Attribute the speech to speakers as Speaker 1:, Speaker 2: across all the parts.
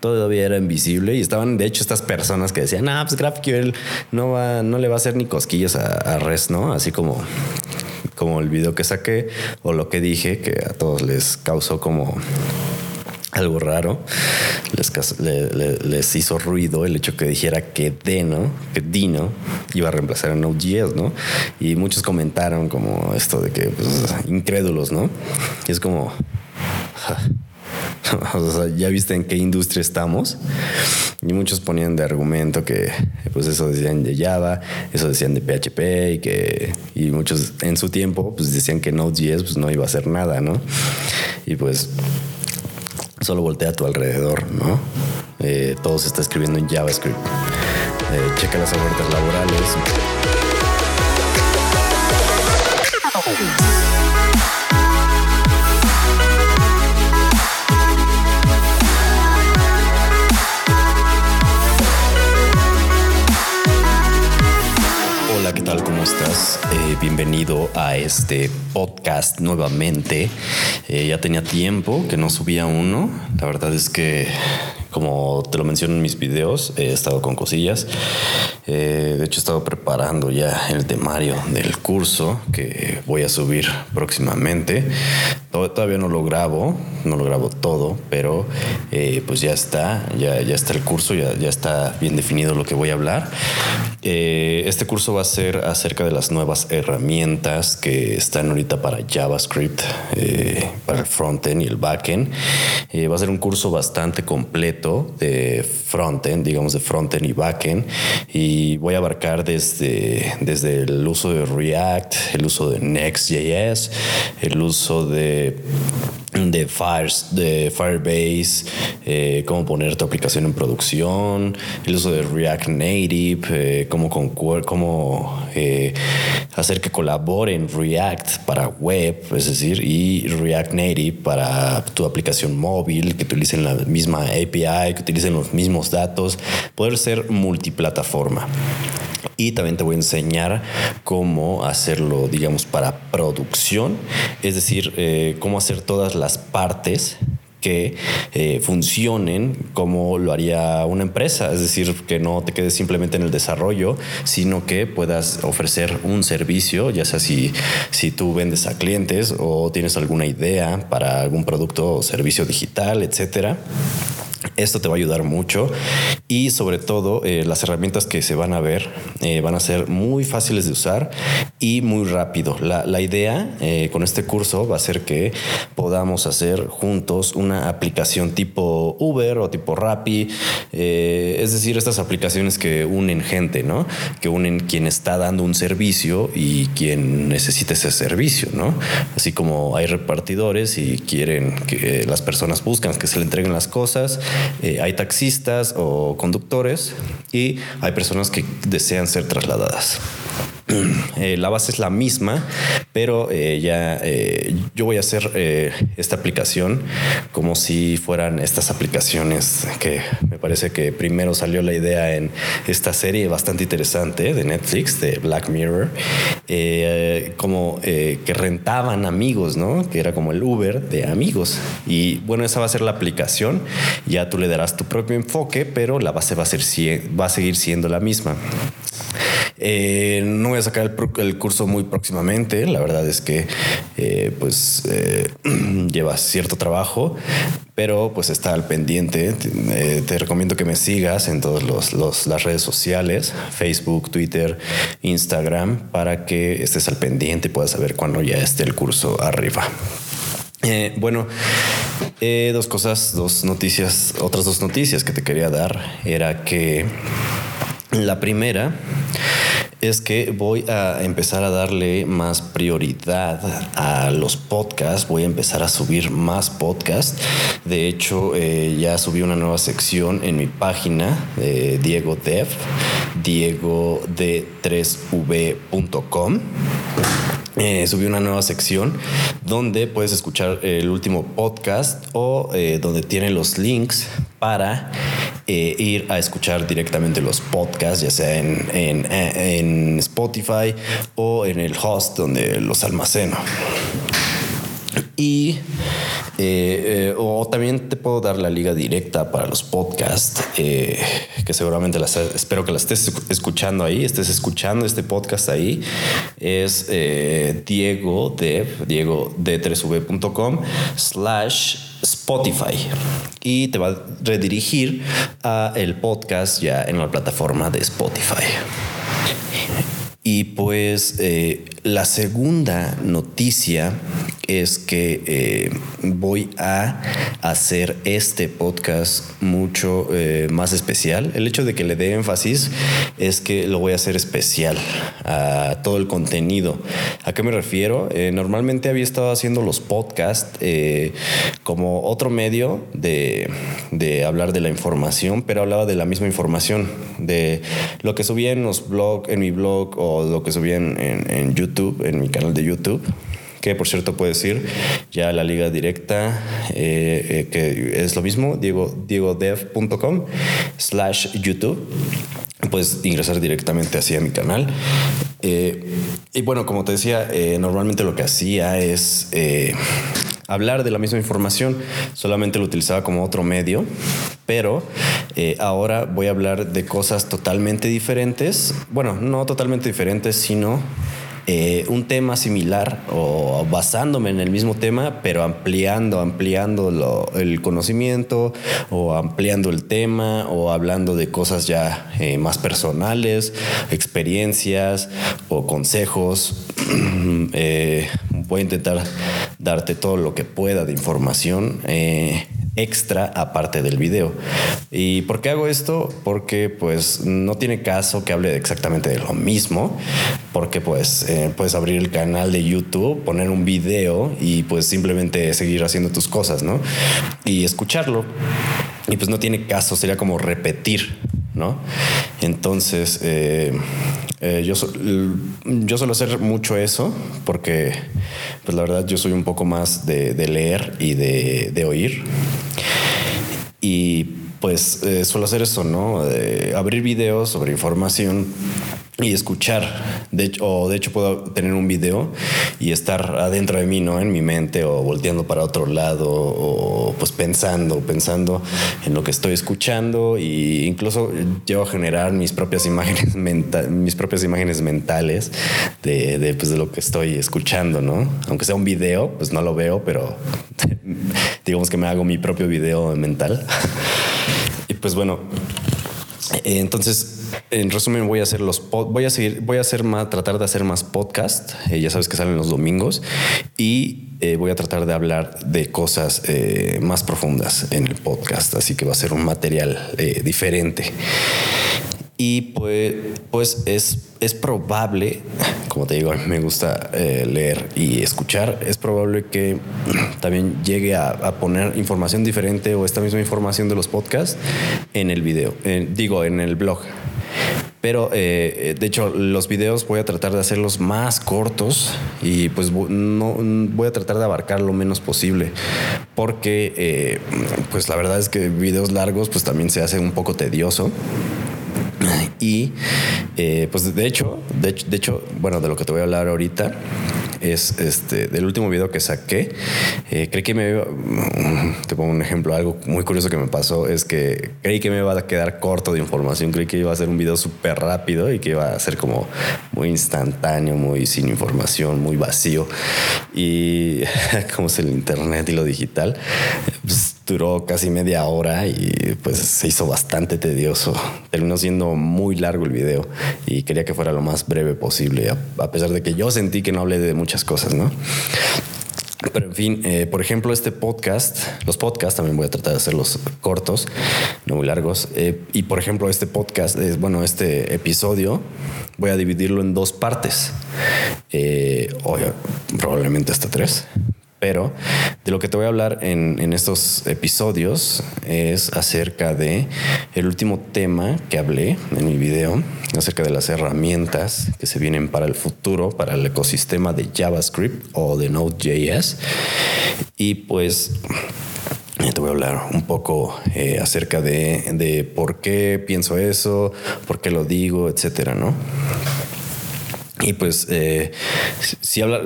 Speaker 1: todavía era invisible y estaban de hecho estas personas que decían, ah, pues GraphQL no va, no le va a hacer ni cosquillas a, a REST, ¿no? Así como como el video que saqué o lo que dije que a todos les causó como algo raro. Les, hizo ruido el hecho que dijera que Deno, que Dino iba a reemplazar a Node.js, ¿no? Y muchos comentaron como esto de que, pues, incrédulos, ¿no? Y es como, ya viste en qué industria estamos. Y muchos ponían de argumento que, pues, eso decían de Java, eso decían de PHP y que, y muchos en su tiempo, pues, decían que Node.js, pues, no iba a hacer nada, ¿no? Y pues, solo voltea a tu alrededor, ¿no? Eh, todo se está escribiendo en JavaScript. Eh, checa las ofertas laborales. Bienvenido a este podcast nuevamente. Eh, ya tenía tiempo que no subía uno. La verdad es que, como te lo menciono en mis videos, he estado con cosillas. Eh, de hecho, he estado preparando ya el temario del curso que voy a subir próximamente. Todavía no lo grabo, no lo grabo todo, pero eh, pues ya está, ya, ya está el curso, ya, ya está bien definido lo que voy a hablar. este curso va a ser acerca de las nuevas herramientas que están ahorita para JavaScript, para el frontend y el backend. va a ser un curso bastante completo de frontend, digamos de frontend y backend. Y y voy a abarcar desde, desde el uso de React, el uso de Next.js, el uso de de, Fire, de Firebase, eh, cómo poner tu aplicación en producción, el uso de React Native, eh, cómo, cómo eh, hacer que colaboren React para web, es decir, y React Native para tu aplicación móvil, que utilicen la misma API, que utilicen los mismos datos, poder ser multiplataforma. Y también te voy a enseñar cómo hacerlo, digamos, para producción, es decir, eh, cómo hacer todas las partes que eh, funcionen como lo haría una empresa, es decir, que no te quedes simplemente en el desarrollo, sino que puedas ofrecer un servicio, ya sea si, si tú vendes a clientes o tienes alguna idea para algún producto o servicio digital, etcétera esto te va a ayudar mucho y sobre todo eh, las herramientas que se van a ver eh, van a ser muy fáciles de usar y muy rápido. La, idea eh, con este curso va a ser que podamos hacer juntos una aplicación tipo Uber o tipo Rappi, es decir, estas aplicaciones que unen gente, ¿no? Que unen quien está dando un servicio y quien necesita ese servicio, ¿no? Así como hay repartidores y quieren que las personas buscan que se le entreguen las cosas eh, hay taxistas o conductores y hay personas que desean ser trasladadas. Eh, la base es la misma, pero eh, ya eh, yo voy a hacer esta aplicación como si fueran estas aplicaciones que me parece que primero salió la idea en esta serie bastante interesante de Netflix, de Black Mirror, como que rentaban amigos, ¿no? Que era como el Uber de amigos. Y bueno, esa va a ser la aplicación. Ya tú le darás tu propio enfoque, pero la base va a, ser, va a seguir siendo la misma. Eh, no voy a sacar el, curso muy próximamente. La verdad es que eh, pues eh, lleva cierto trabajo, pero pues está al pendiente. te recomiendo que me sigas en todas las redes sociales, Facebook, Twitter, Instagram, para que estés al pendiente y puedas saber cuándo ya esté el curso arriba. bueno, dos cosas, dos noticias, otras dos noticias que te quería dar era que la primera es que voy a empezar a darle más prioridad a los podcasts, voy a empezar a subir más podcasts. De hecho, eh, ya subí una nueva sección en mi página de Diego Dev, diego de 3v.com. Eh, subí una nueva sección donde puedes escuchar el último podcast o eh, donde tiene los links para eh, ir a escuchar directamente los podcasts, ya sea en, en, Spotify o en el host donde los almaceno. Y Eh, eh, o también te puedo dar la liga directa para los podcasts, eh, que seguramente las, espero que la estés escuchando ahí, estés escuchando este podcast ahí. Es Diego de Diego de 3v.com slash Spotify y te va a redirigir a el podcast ya en la plataforma de Spotify. Y pues la segunda noticia es que eh, voy a hacer este podcast mucho eh, más especial. El hecho de que le dé énfasis es que lo voy a hacer especial a todo el contenido. ¿A qué me refiero? normalmente había estado haciendo los podcasts como otro medio de, de hablar de la información, pero hablaba de la misma información, de lo que subía en los blogs, en mi blog o lo que subí en, en, YouTube, en mi canal de YouTube que por cierto puedes ir ya a la liga directa, eh, eh, que es lo mismo, diego, diegodev.com slash YouTube. Puedes ingresar directamente hacia mi canal. Eh, y bueno, como te decía, normalmente lo que hacía es hablar de la misma información, solamente lo utilizaba como otro medio, pero ahora voy a hablar de cosas totalmente diferentes, bueno, no totalmente diferentes, sino eh, un tema similar o basándome en el mismo tema, pero ampliando, ampliando el conocimiento o ampliando el tema o hablando de cosas ya eh, más personales, experiencias o consejos. voy a intentar darte todo lo que pueda de información extra aparte del video. ¿Y por qué hago esto? Porque pues no tiene caso que hable exactamente de lo mismo, porque pues eh, puedes abrir el canal de YouTube, poner un video y pues simplemente seguir haciendo tus cosas, ¿no? Y escucharlo. Y pues no tiene caso, sería como repetir, ¿no? Entonces, eh, eh, yo, yo suelo hacer mucho eso porque, pues la verdad, yo soy un poco más de, leer y de, de oír. Y pues eh, suelo hacer eso, ¿no? abrir videos sobre información y escuchar. De hecho, o de hecho puedo tener un video y estar adentro de mí, ¿no? En mi mente o volteando para otro lado o pues pensando, pensando en lo que estoy escuchando e incluso llego a generar mis propias imágenes mentales, mis propias imágenes mentales de, de, pues, de lo que estoy escuchando, ¿no? Aunque sea un video, pues no lo veo, pero digamos que me hago mi propio video mental. y pues bueno, entonces en resumen, voy a hacer los voy a seguir, voy a hacer más, tratar de hacer más podcast. Eh, ya sabes que salen los domingos y eh, voy a tratar de hablar de cosas eh, más profundas en el podcast. Así que va a ser un material diferente. Y pues, pues es, es probable, como te digo, me gusta leer y escuchar, es probable que también llegue a, poner información diferente o esta misma información de los podcasts en el video, digo, en el blog. Pero eh, de hecho los videos voy a tratar de hacerlos más cortos y pues no voy a tratar de abarcar lo menos posible porque eh, pues la verdad es que videos largos pues también se hace un poco tedioso. Y eh, pues de hecho, de hecho, de hecho, bueno, de lo que te voy a hablar ahorita es este del último video que saqué. Eh, creí que me iba, te pongo un ejemplo, algo muy curioso que me pasó es que creí que me iba a quedar corto de información, creí que iba a ser un video súper rápido y que iba a ser como muy instantáneo, muy sin información, muy vacío. Y como es el internet y lo digital, pues, duró casi media hora y pues se hizo bastante tedioso. Terminó siendo muy largo el video y quería que fuera lo más breve posible, a, pesar de que yo sentí que no hablé de muchas cosas, ¿no? Pero en fin, eh, por ejemplo, este podcast, los podcasts también voy a tratar de hacerlos cortos, no muy largos. Eh, y por ejemplo, este podcast, es, bueno, este episodio, voy a dividirlo en dos partes, eh, probablemente hasta tres. Pero de lo que te voy a hablar en, estos episodios es acerca de el último tema que hablé en mi video, acerca de las herramientas que se vienen para el futuro, para el ecosistema de JavaScript o de Node.js. Y pues te voy a hablar un poco eh, acerca de, de, por qué pienso eso, por qué lo digo, etcétera, ¿no? Y pues eh, si, habla,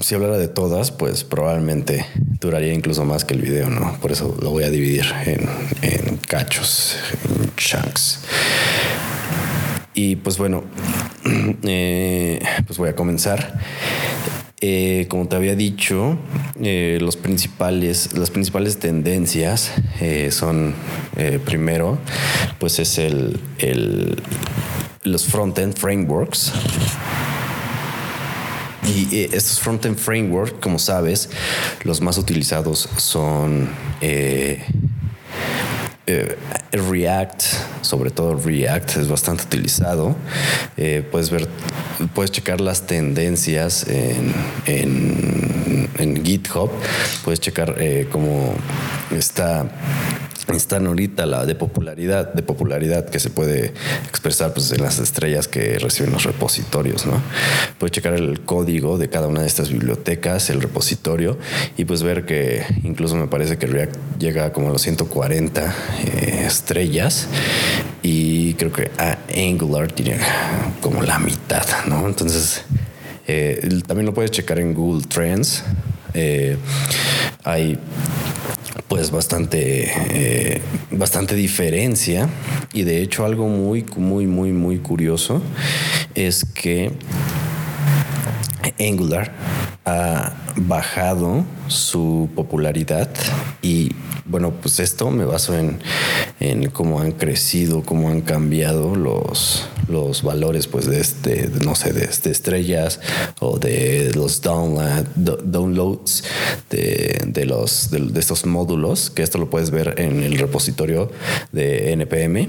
Speaker 1: si hablara de todas, pues probablemente duraría incluso más que el video, ¿no? Por eso lo voy a dividir en, en cachos, en chunks. Y pues bueno, eh, pues voy a comenzar. Eh, como te había dicho, los principales, las principales tendencias son, primero, pues es el, el los front-end frameworks. Y eh, estos front-end frameworks, como sabes, los más utilizados son eh, eh, React, sobre todo React es bastante utilizado. puedes ver, puedes checar las tendencias en, en GitHub, puedes checar cómo está están ahorita la de popularidad, de popularidad que se puede expresar pues, en las estrellas que reciben los repositorios, ¿no? Puedes checar el código de cada una de estas bibliotecas, el repositorio, y pues ver que incluso me parece que React llega como a los 140 eh, estrellas y creo que Angular tiene como la mitad, ¿no? Entonces, eh, también lo puedes checar en Google Trends. Eh, hay pues bastante, eh, bastante diferencia. Y de hecho algo muy, muy, muy, muy curioso es que Angular ha bajado su popularidad y bueno, pues esto me baso en, en cómo han crecido, cómo han cambiado los, los valores pues de este, no sé, de, estrellas o de los downloads de, los, de, estos módulos, que esto lo puedes ver en el repositorio de NPM.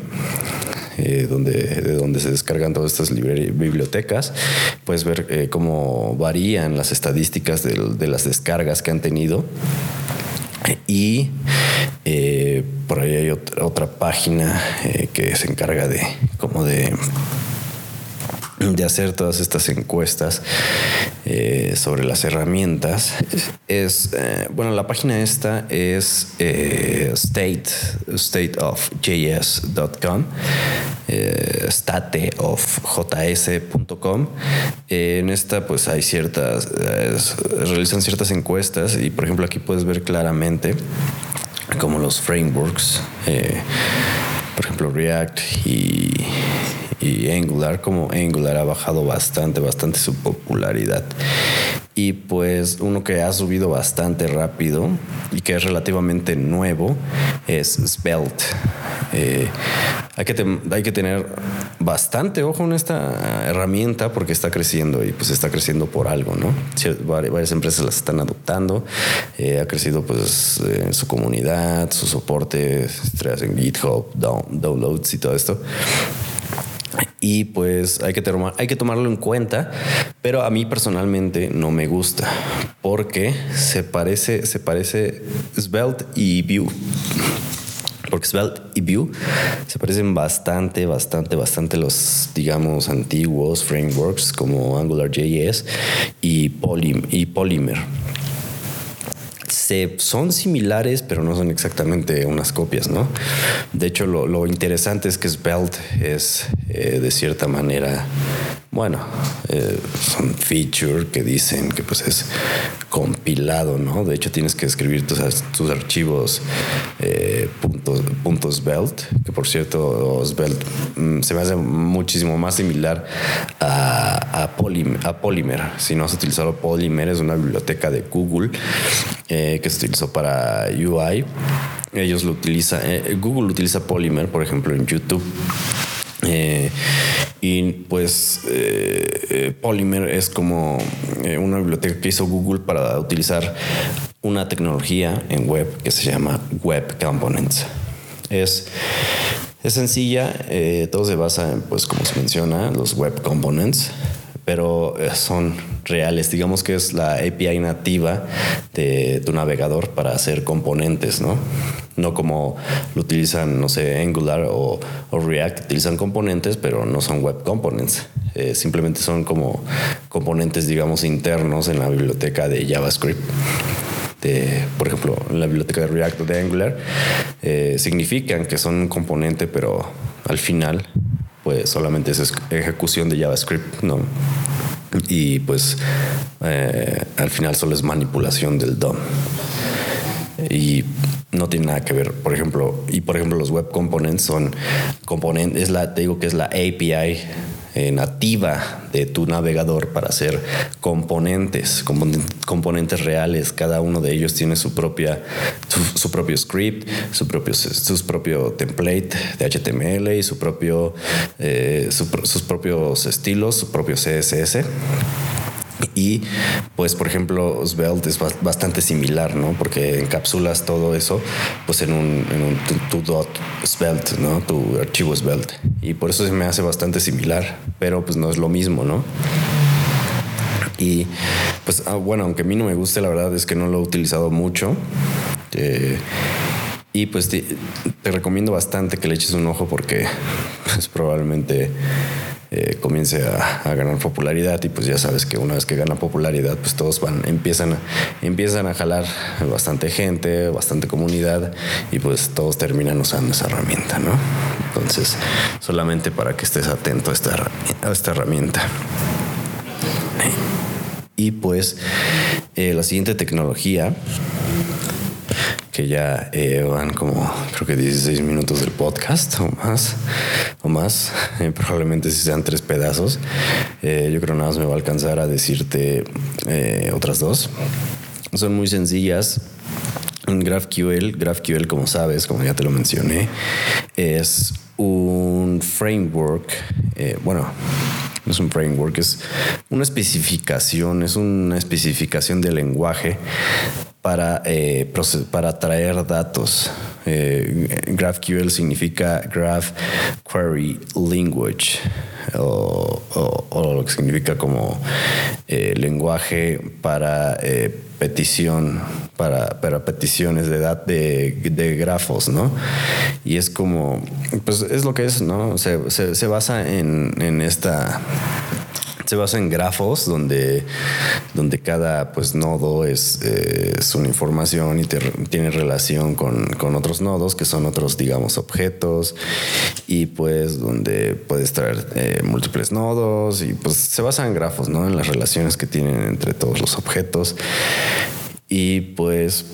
Speaker 1: Eh, donde, de donde se descargan todas estas bibliotecas, puedes ver eh, cómo varían las estadísticas de las descargas que han tenido y eh, por ahí hay otra, página eh, que se encarga de como de de hacer todas estas encuestas eh, sobre las herramientas. Es bueno la página esta es state stateofjs.com stateofjs.com en esta pues hay ciertas realizan ciertas encuestas y por ejemplo aquí puedes ver claramente como los frameworks, eh, por ejemplo React y, Angular, como Angular ha bajado bastante, bastante su popularidad. Y pues uno que ha subido bastante rápido y que es relativamente nuevo es Svelte. Eh, hay, que tener bastante ojo en esta herramienta porque está creciendo y pues está creciendo por algo, ¿no? Varias empresas las están adoptando, eh, ha crecido pues su comunidad, su soporte, en GitHub, downloads y todo esto y pues hay que, hay que tomarlo en cuenta, pero a mí personalmente no me gusta porque se parece, se parece Svelte y Vue y Vue se parecen bastante, bastante, bastante los, digamos, antiguos frameworks como AngularJS y, y Polymer. Se, son similares, pero no son exactamente unas copias, ¿no? De hecho, lo, interesante es que Svelte es eh, de cierta manera bueno, eh, son feature que dicen que pues es compilado, ¿no? De hecho tienes que escribir tus, archivos eh, puntos, Svelte, que por cierto Svelte mm, se me hace muchísimo más similar a, a, Polymer, Si no has utilizado Polymer, es una biblioteca de Google eh, que se utilizó para UI. Ellos lo utilizan, Google utiliza Polymer, por ejemplo, en YouTube. Y pues eh, eh, Polymer es como eh, una biblioteca que hizo Google para utilizar una tecnología en web que se llama Web Components. Es, es sencilla, todo se basa en, pues como se menciona, los Web Components, pero son reales. Digamos que es la API nativa de tu navegador para hacer componentes, ¿no? No como lo utilizan, no sé, Angular o, React, utilizan componentes, pero no son web components. Eh, simplemente son como componentes, digamos, internos en la biblioteca de JavaScript. Por ejemplo, en la biblioteca de React o de Angular, eh, significan que son un componente, pero al final, pues solamente es ejecución de JavaScript, ¿no? y pues eh, al final solo es manipulación del DOM y no tiene nada que ver, por ejemplo, y por ejemplo los web components son componentes, es la, te digo que es la API eh, nativa de tu navegador para hacer componentes, componentes reales. Cada uno de ellos tiene su propia, su, propio script, su propio, su propio template de HTML y su propio, eh, sus propios estilos, su propio CSS. Y pues, por ejemplo, Svelte es bastante similar, ¿no? Porque encapsulas todo eso pues en un, en un tu, dot Svelte, ¿no? Tu archivo Svelte. Y por eso se me hace bastante similar, pero pues no es lo mismo, ¿no? Y pues, ah, bueno, aunque a mí no me guste, la verdad es que no lo he utilizado mucho. Eh, y pues te, recomiendo bastante que le eches un ojo porque pues probablemente eh, comience a, ganar popularidad y pues ya sabes que una vez que gana popularidad pues todos van empiezan a, empiezan a jalar bastante gente bastante comunidad y pues todos terminan usando esa herramienta no entonces solamente para que estés atento a esta, herramienta. Y pues eh, la siguiente tecnología que ya eh, van como creo que 16 minutos del podcast o más, o más, eh, probablemente si sean tres pedazos. Eh, yo creo nada más me va a alcanzar a decirte otras dos. Son muy sencillas. GraphQL, GraphQL como sabes, como ya te lo mencioné, es un framework, bueno, no es un framework, es una especificación, es una especificación del lenguaje para, eh, para traer datos. Eh, GraphQL significa Graph Query Language o, lo que significa como eh, lenguaje para petición, para, para, peticiones de, de, de, grafos, ¿no? Y es como, pues es lo que es, ¿no? Se, se, basa en, en esta se basa en grafos donde, donde cada pues, nodo es, una información y tiene relación con, otros nodos que son otros, digamos, objetos y pues donde puedes traer eh, múltiples nodos y pues se basa en grafos, ¿no? En las relaciones que tienen entre todos los objetos y pues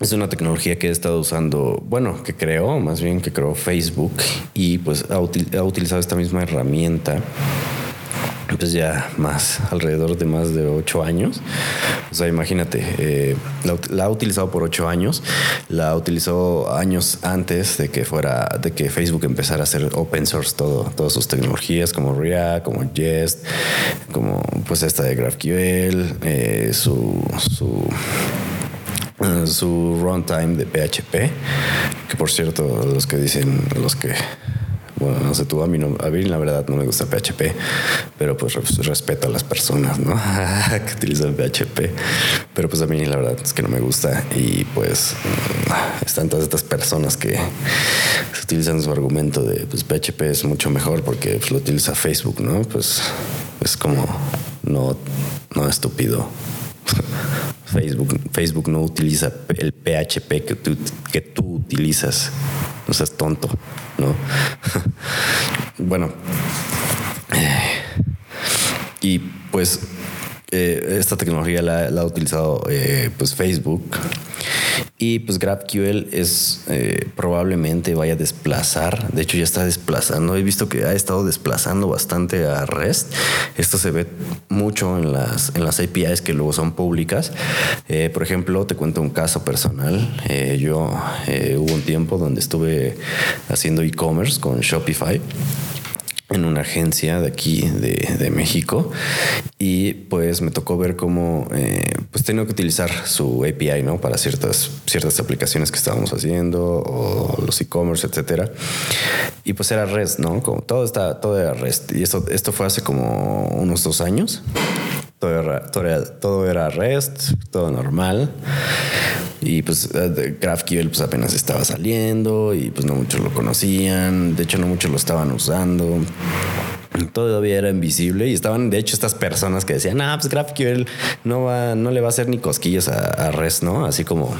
Speaker 1: es una tecnología que he estado usando, bueno, que creó, más bien que creó Facebook y pues ha utilizado esta misma herramienta pues ya más, alrededor de más de ocho años. O sea, imagínate, eh, la, ha utilizado por ocho años, la utilizó años antes de que fuera, de que Facebook empezara a hacer open source todo, todas sus tecnologías como React, como Jest, como pues esta de GraphQL, eh, su, su su runtime de PHP, que por cierto, los que dicen, los que bueno, no sé tú, a mí, no, a mí la verdad no me gusta PHP, pero pues respeto a las personas, ¿no? que utilizan PHP, pero pues a mí la verdad es que no me gusta y pues mm, están todas estas personas que utilizan su argumento de pues PHP es mucho mejor porque pues, lo utiliza Facebook, ¿no? Pues es como no, no estúpido. Facebook, Facebook no utiliza el PHP que tú, que tú utilizas. No seas tonto, ¿no? bueno. y pues eh, esta tecnología la, ha utilizado eh, pues Facebook y pues GraphQL es eh, probablemente vaya a desplazar, de hecho ya está desplazando, he visto que ha estado desplazando bastante a REST. Esto se ve mucho en las, en las APIs que luego son públicas. Eh, por ejemplo, te cuento un caso personal. Eh, yo hubo un tiempo donde estuve haciendo e-commerce con Shopify en una agencia de aquí de, México. Y pues me tocó ver cómo eh, pues tenía que utilizar su API no para ciertas ciertas aplicaciones que estábamos haciendo o los e-commerce etcétera. Y pues era REST no como todo está todo era REST. Y esto esto fue hace como unos dos años todo era, todo era, todo era REST todo normal y pues eh, GraphQL pues apenas estaba saliendo y pues no muchos lo conocían. De hecho, no muchos lo estaban usando. Todavía era invisible y estaban, de hecho, estas personas que decían, ah, pues GraphQL no va, no le va a hacer ni cosquillas a, a REST, ¿no? Así como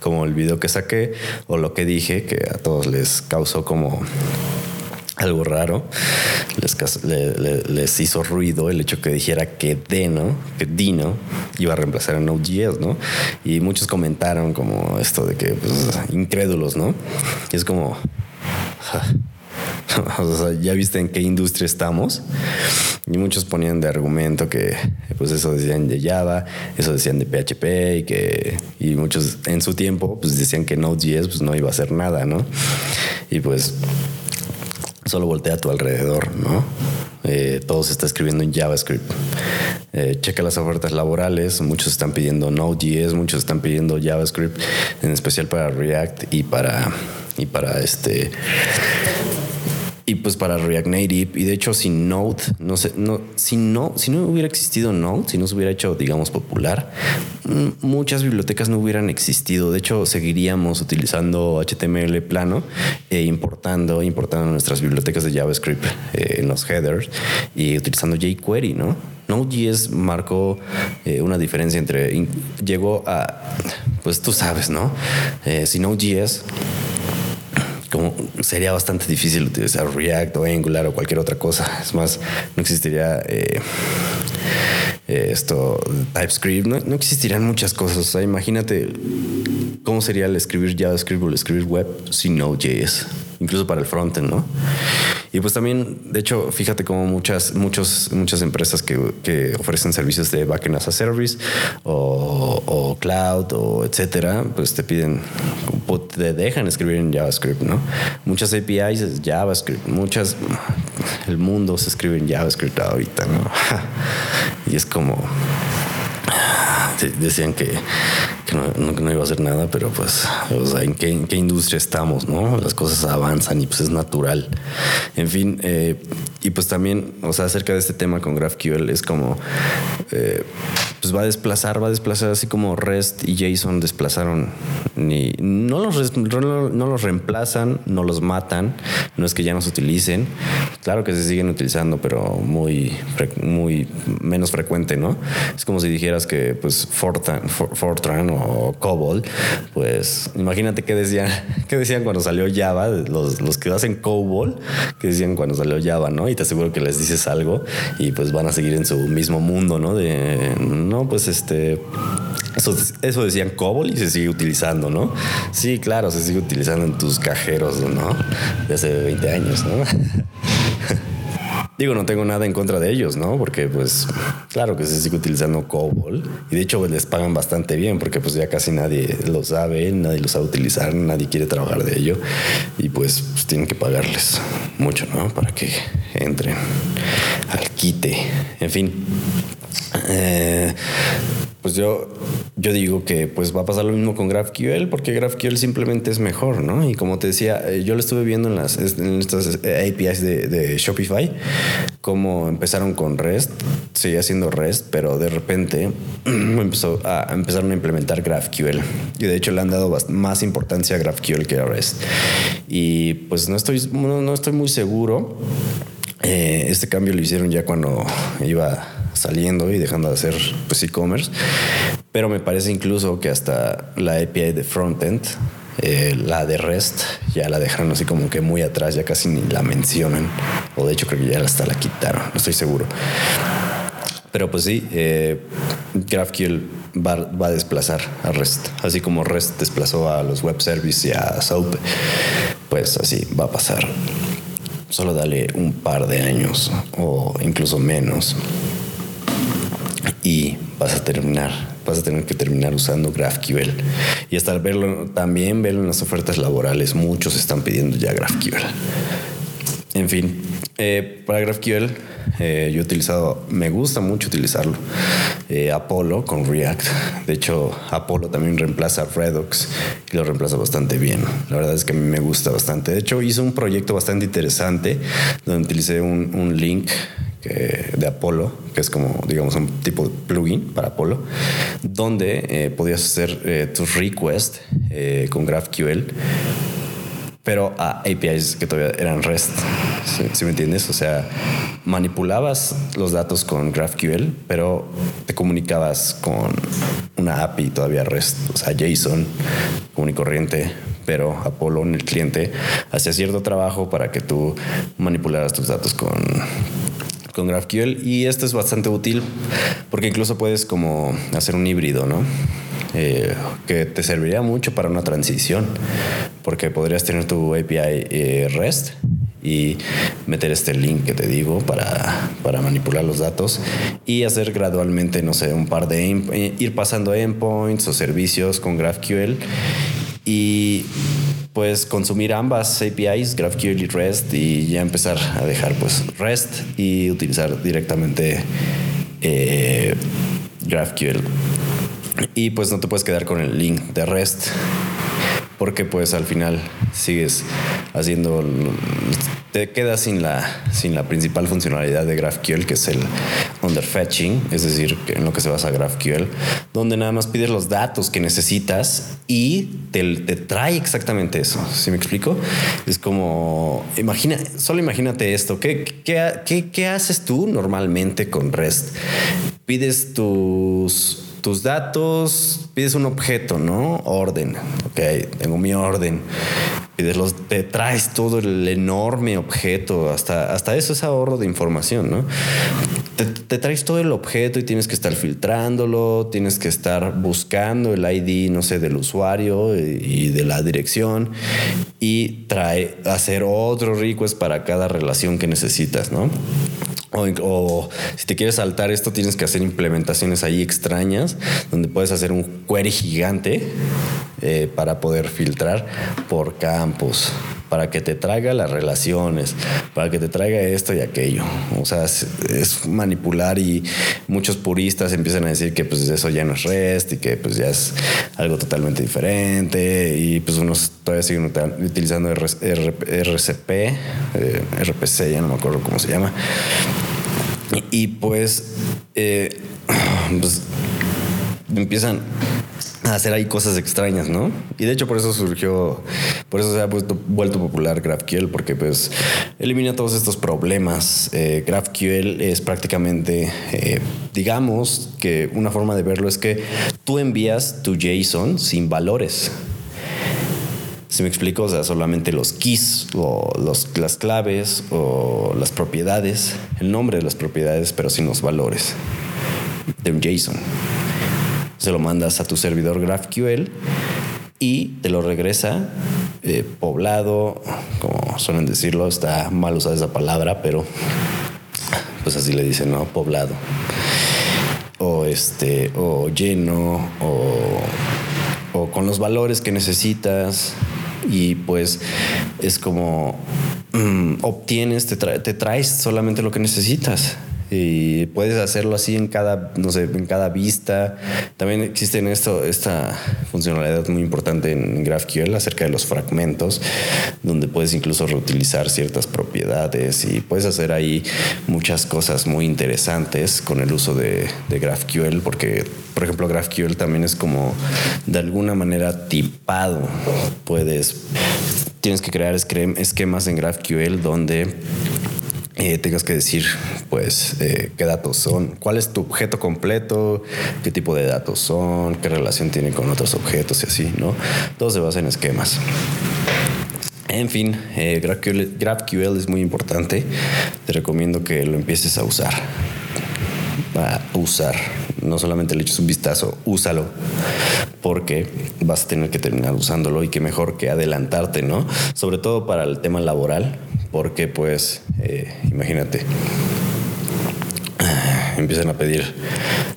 Speaker 1: como el video que saqué o lo que dije que a todos les causó como algo raro. Les, hizo ruido el hecho que dijera que Dino, iba a reemplazar a Node.js, ¿no? Y muchos comentaron como esto de que, pues, incrédulos, ¿no? Es como... o sea, ya viste en qué industria estamos. Y muchos ponían de argumento que, pues eso decían de Java, eso decían de PHP y que, y muchos en su tiempo, pues decían que Node.js pues no iba a hacer nada, ¿no? Y pues solo voltea a tu alrededor, ¿no? Eh, todo se está escribiendo en JavaScript. Eh, checa las ofertas laborales, muchos están pidiendo Node.js, muchos están pidiendo JavaScript, en especial para React y para, y para este y pues para React Native. Y de hecho sin Node no sé no si no si no hubiera existido Node si no se hubiera hecho digamos popular mm, muchas bibliotecas no hubieran existido. De hecho seguiríamos utilizando HTML plano e importando importando nuestras bibliotecas de JavaScript eh, en los headers y utilizando jQuery no Node.js marcó eh, una diferencia entre llegó a pues tú sabes no eh, si Node.js como sería bastante difícil utilizar React o Angular o cualquier otra cosa. Es más, no existiría eh, eh, esto, TypeScript, no, existirían muchas cosas. O sea, imagínate cómo sería el escribir JavaScript o el escribir web sin Node.js, incluso para el frontend, ¿no? Y pues también, de hecho, fíjate cómo muchas, muchos, muchas empresas que, que, ofrecen servicios de backend as a service o, o, cloud o etcétera, pues te piden, te dejan escribir en JavaScript, ¿no? Muchas APIs es JavaScript, muchas, el mundo se escribe en JavaScript ahorita, ¿no? Y es como decían que, no, iba a hacer nada, pero pues, o sea, ¿en qué, industria estamos, no? Las cosas avanzan y pues es natural. En fin, eh, y pues también, o sea, acerca de este tema con GraphQL es como, eh, pues va a desplazar, va a desplazar así como REST y JSON desplazaron, ni, no, los, no los reemplazan, no los matan, no es que ya no se utilicen, claro que se siguen utilizando, pero muy, muy menos frecuente, ¿no? Es como si dijeras que pues Fortran, Fortran o COBOL, pues imagínate qué decían, qué decían cuando salió Java, los, los que hacen COBOL, que decían cuando salió Java, ¿no? Y te aseguro que les dices algo y pues van a seguir en su mismo mundo, ¿no? De, no, pues este, eso, eso decían COBOL y se sigue utilizando, ¿no? Sí, claro, se sigue utilizando en tus cajeros, ¿no? De hace 20 años, ¿no? Digo, no tengo nada en contra de ellos, ¿no? Porque pues claro que se sigue utilizando COBOL y de hecho les pagan bastante bien porque pues ya casi nadie lo sabe, nadie lo sabe utilizar, nadie quiere trabajar de ello y pues, pues tienen que pagarles mucho, ¿no? Para que entren al quite. En fin. Eh, pues yo, yo digo que pues va a pasar lo mismo con GraphQL porque GraphQL simplemente es mejor, ¿no? Y como te decía, eh, yo lo estuve viendo en, las, en estas APIs de, de Shopify, como empezaron con REST, seguía siendo REST, pero de repente empezaron a implementar GraphQL. Y de hecho le han dado más importancia a GraphQL que a REST. Y pues no estoy, no estoy muy seguro. Eh, este cambio lo hicieron ya cuando iba saliendo y dejando de hacer pues e-commerce. Pero me parece incluso que hasta la API de frontend, eh, la de REST, ya la dejaron así como que muy atrás, ya casi ni la mencionan. O de hecho creo que ya hasta la quitaron, no estoy seguro. Pero pues sí, eh, GraphQL va, va, a desplazar a REST, así como REST desplazó a los web services y a SOAP, pues así va a pasar. Solo dale un par de años o incluso menos y vas a terminar, vas a tener que terminar usando GraphQL. Y hasta verlo, también verlo en las ofertas laborales, muchos están pidiendo ya GraphQL. En fin, eh, para GraphQL eh, yo he utilizado, me gusta mucho utilizarlo, eh, Apollo con React. De hecho, Apollo también reemplaza Redux y lo reemplaza bastante bien. La verdad es que a mí me gusta bastante. De hecho, hice un proyecto bastante interesante donde utilicé un, un link de Apollo, que es como, digamos, un tipo de plugin para Apollo, donde eh, podías hacer eh, tus requests eh, con GraphQL, pero a APIs que todavía eran REST. ¿Sí, me entiendes? O sea, manipulabas los datos con GraphQL, pero te comunicabas con una API todavía REST, o sea, JSON común y corriente pero Apollo, el cliente, hacía cierto trabajo para que tú manipularas tus datos con, con GraphQL y esto es bastante útil porque incluso puedes como hacer un híbrido, ¿no? Eh, que te serviría mucho para una transición porque podrías tener tu API eh, REST y meter este link que te digo para, para, manipular los datos y hacer gradualmente, no sé, un par de eh, ir pasando endpoints o servicios con GraphQL y pues consumir ambas APIs, GraphQL y REST, y ya empezar a dejar pues REST y utilizar directamente eh, GraphQL. Y pues no te puedes quedar con el link de REST porque pues al final sigues haciendo te quedas sin la sin la principal funcionalidad de GraphQL que es el underfetching, es decir, en lo que se basa GraphQL, donde nada más pides los datos que necesitas y te, trae exactamente eso. ¿Sí me explico? Es como imagina, solo imagínate esto, ¿qué, qué, qué haces tú normalmente con REST? Pides tus tus datos, pides un objeto, ¿no? Orden. Ok, tengo mi orden. Pides los, te traes todo el enorme objeto, hasta, hasta eso es ahorro de información, ¿no? Te, traes todo el objeto y tienes que estar filtrándolo, tienes que estar buscando el ID, no sé, del usuario y de la dirección y trae, hacer otro request para cada relación que necesitas, ¿no? O, si te quieres saltar esto, tienes que hacer implementaciones ahí extrañas, donde puedes hacer un query gigante eh, para poder filtrar por campos, para que te traiga las relaciones, para que te traiga esto y aquello. O sea, es, manipular y muchos puristas empiezan a decir que pues eso ya no es REST y que pues ya es algo totalmente diferente y pues unos todavía siguen utilizando RCP, eh, RPC, ya no me acuerdo cómo se llama. Y, pues, eh, pues empiezan hacer ahí cosas extrañas, ¿no? Y de hecho por eso surgió, por eso se ha vuelto, popular GraphQL, porque pues elimina todos estos problemas. Eh, GraphQL es prácticamente, eh, digamos que una forma de verlo es que tú envías tu JSON sin valores. Si me explico, o sea, solamente los keys o los, las claves o las propiedades, el nombre de las propiedades, pero sin los valores de un JSON. Se lo mandas a tu servidor GraphQL y te lo regresa eh, poblado, como suelen decirlo, está mal usada esa palabra, pero pues así le dicen, ¿no? Poblado. O este, o lleno, o, o con los valores que necesitas, y pues es como mm, obtienes, te, te traes solamente lo que necesitas y puedes hacerlo así en cada, no sé, en cada vista. También existe en esto esta funcionalidad muy importante en GraphQL acerca de los fragmentos, donde puedes incluso reutilizar ciertas propiedades y puedes hacer ahí muchas cosas muy interesantes con el uso de, de GraphQL, porque por ejemplo GraphQL también es como de alguna manera tipado. Puedes, tienes que crear esquemas en GraphQL donde eh, tengas que decir, pues, eh, qué datos son, cuál es tu objeto completo, qué tipo de datos son, qué relación tiene con otros objetos y así, ¿no? Todo se basa en esquemas. En fin, eh, GraphQL, es muy importante. Te recomiendo que lo empieces a usar. A usar. No solamente le eches un vistazo, úsalo. Porque vas a tener que terminar usándolo y qué mejor que adelantarte, ¿no? Sobre todo para el tema laboral porque pues eh, imagínate empiezan a pedir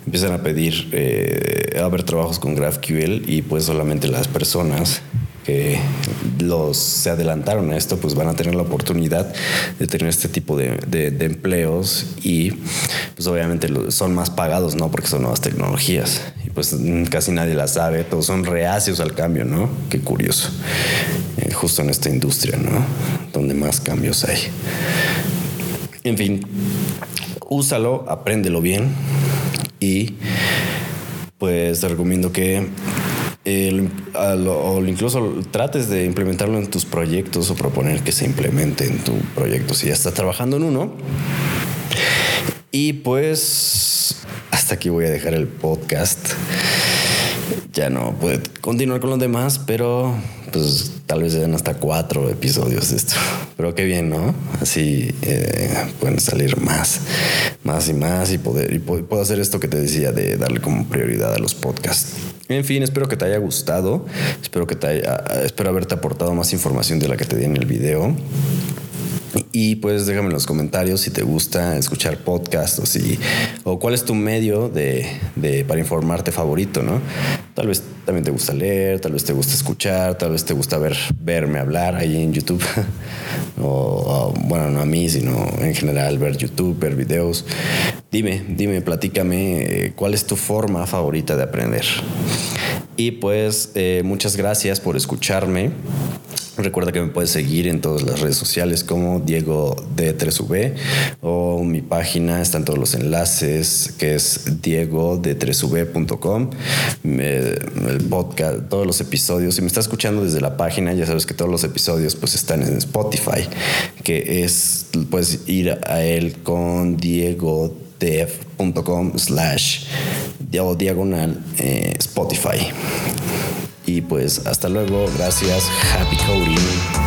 Speaker 1: empiezan a pedir eh, a haber trabajos con GraphQL y pues solamente las personas que los se adelantaron a esto, pues van a tener la oportunidad de tener este tipo de, de, empleos y pues obviamente son más pagados, ¿no? Porque son nuevas tecnologías y pues casi nadie las sabe, todos son reacios al cambio, ¿no? Qué curioso, eh, justo en esta industria, ¿no? Donde más cambios hay. En fin, úsalo, apréndelo bien y pues te recomiendo que o incluso trates de implementarlo en tus proyectos o proponer que se implemente en tu proyecto si ya estás trabajando en uno. Y pues hasta aquí voy a dejar el podcast. Ya no puede continuar con los demás, pero pues tal vez sean hasta cuatro episodios de esto. Pero qué bien, ¿no? Así eh, pueden salir más, más y más y poder puedo hacer esto que te decía de darle como prioridad a los podcasts. En fin, espero que te haya gustado. Espero que te haya, espero haberte aportado más información de la que te di en el video. Y pues déjame en los comentarios si te gusta escuchar podcast o si o cuál es tu medio de, de, para informarte favorito, ¿no? Tal vez también te gusta leer, tal vez te gusta escuchar, tal vez te gusta ver verme hablar ahí en YouTube. o, bueno, no a mí, sino en general ver YouTube, ver videos. Dime, dime, platícame eh, cuál es tu forma favorita de aprender. Y pues eh, muchas gracias por escucharme. Recuerda que me puedes seguir en todas las redes sociales como Diego D3V o mi página, están todos los enlaces que es diego de 3v.com. El podcast, todos los episodios. Si me estás escuchando desde la página, ya sabes que todos los episodios pues están en Spotify, que es, puedes ir a él con diego slash diagonal eh, Spotify. Y pues hasta luego, gracias, happy coding.